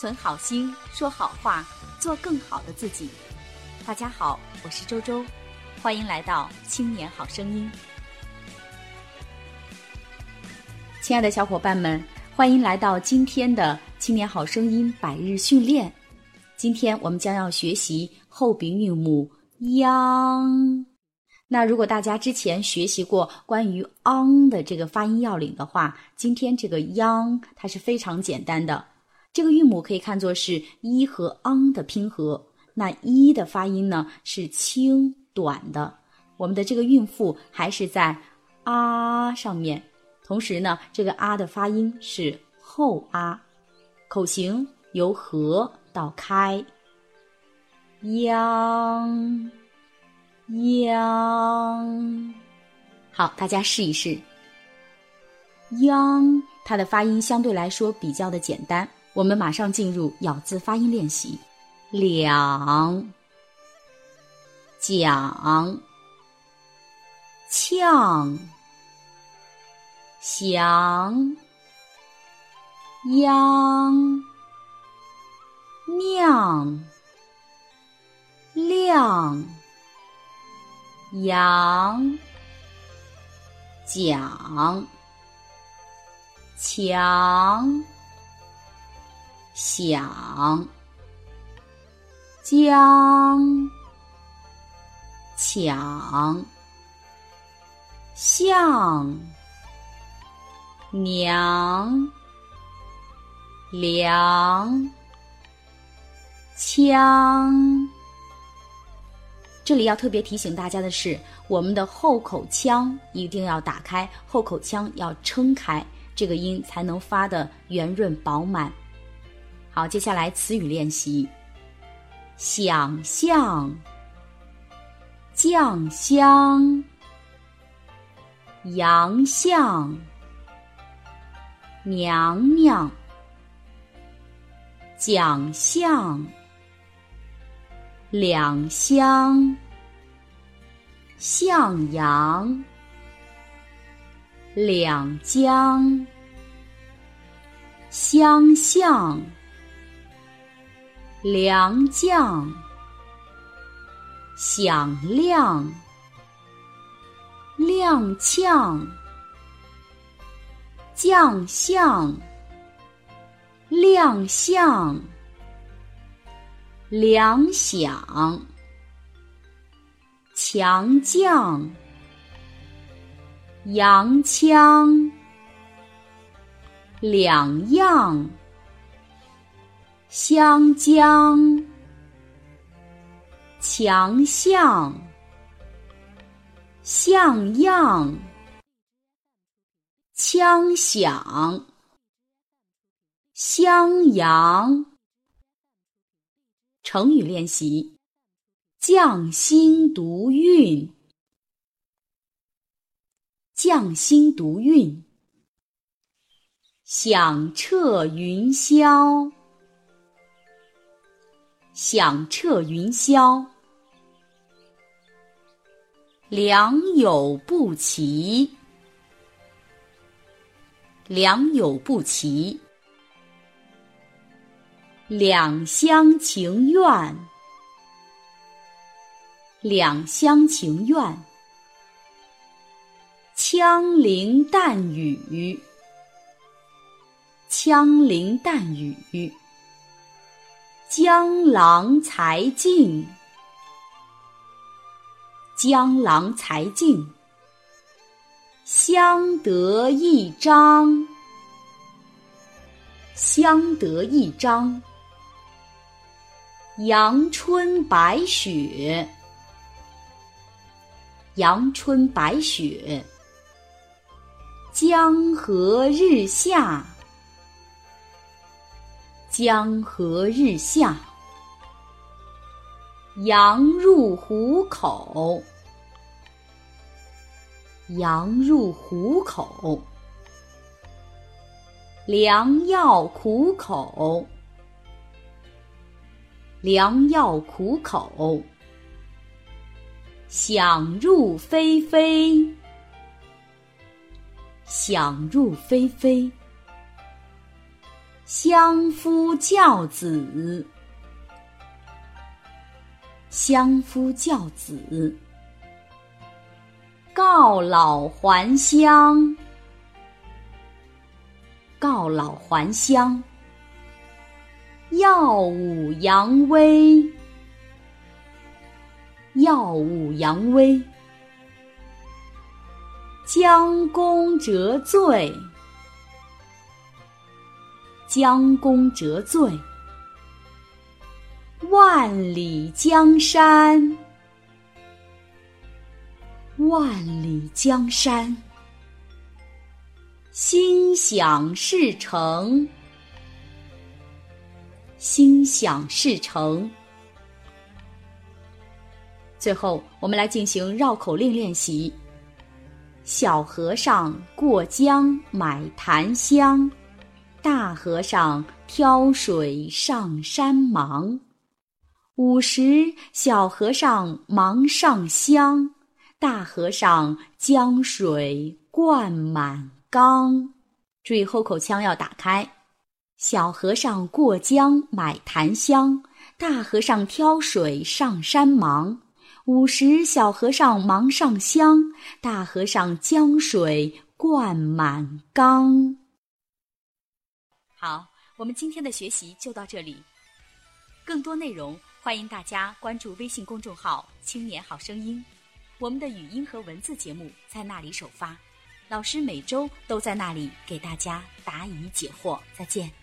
存好心，说好话，做更好的自己。大家好，我是周周，欢迎来到《青年好声音》。亲爱的小伙伴们，欢迎来到今天的《青年好声音》百日训练。今天我们将要学习后鼻韵母央。那如果大家之前学习过关于昂的这个发音要领的话，今天这个央它是非常简单的。这个韵母可以看作是一和昂的拼合。那一的发音呢是轻短的，我们的这个韵腹还是在啊上面。同时呢，这个啊的发音是后啊，口型由合到开，央。央，好，大家试一试。央，它的发音相对来说比较的简单。我们马上进入咬字发音练习。两，讲，呛，祥，央，酿，亮。羊，讲，强，想，将，抢，向，娘，凉，枪。这里要特别提醒大家的是，我们的后口腔一定要打开，后口腔要撑开，这个音才能发的圆润饱满。好，接下来词语练习：想象、酱香、洋相、娘娘、奖项。两相，向阳，两江，相向，良将，响亮，踉跄，将相，亮相。粮饷，强将，洋枪，两样，湘江，强项，像样，枪响，襄阳。成语练习：匠心独运，匠心独运；响彻云霄，响彻云霄；良莠不齐，良莠不齐。两厢情愿，两厢情愿。枪林弹雨，枪林弹雨。江郎才尽，江郎才尽。相得益彰，相得益彰。阳春白雪，阳春白雪。江河日下，江河日下。羊入虎口，羊入虎口。良药苦口。良药苦口，想入非非，想入非非，相夫教子，相夫教子。告老还乡，告老还乡。耀武扬威，耀武扬威。将功折罪，将功折罪。万里江山，万里江山。心想事成，心想事成。最后，我们来进行绕口令练习。小和尚过江买檀香，大和尚挑水上山忙。午时，小和尚忙上香，大和尚将水灌满缸。注意后口腔要打开。小和尚过江买檀香，大和尚挑水上山忙。午时，小和尚忙上香，大和尚将水灌满缸。好，我们今天的学习就到这里。更多内容，欢迎大家关注微信公众号“青年好声音”，我们的语音和文字节目在那里首发，老师每周都在那里给大家答疑解惑。再见。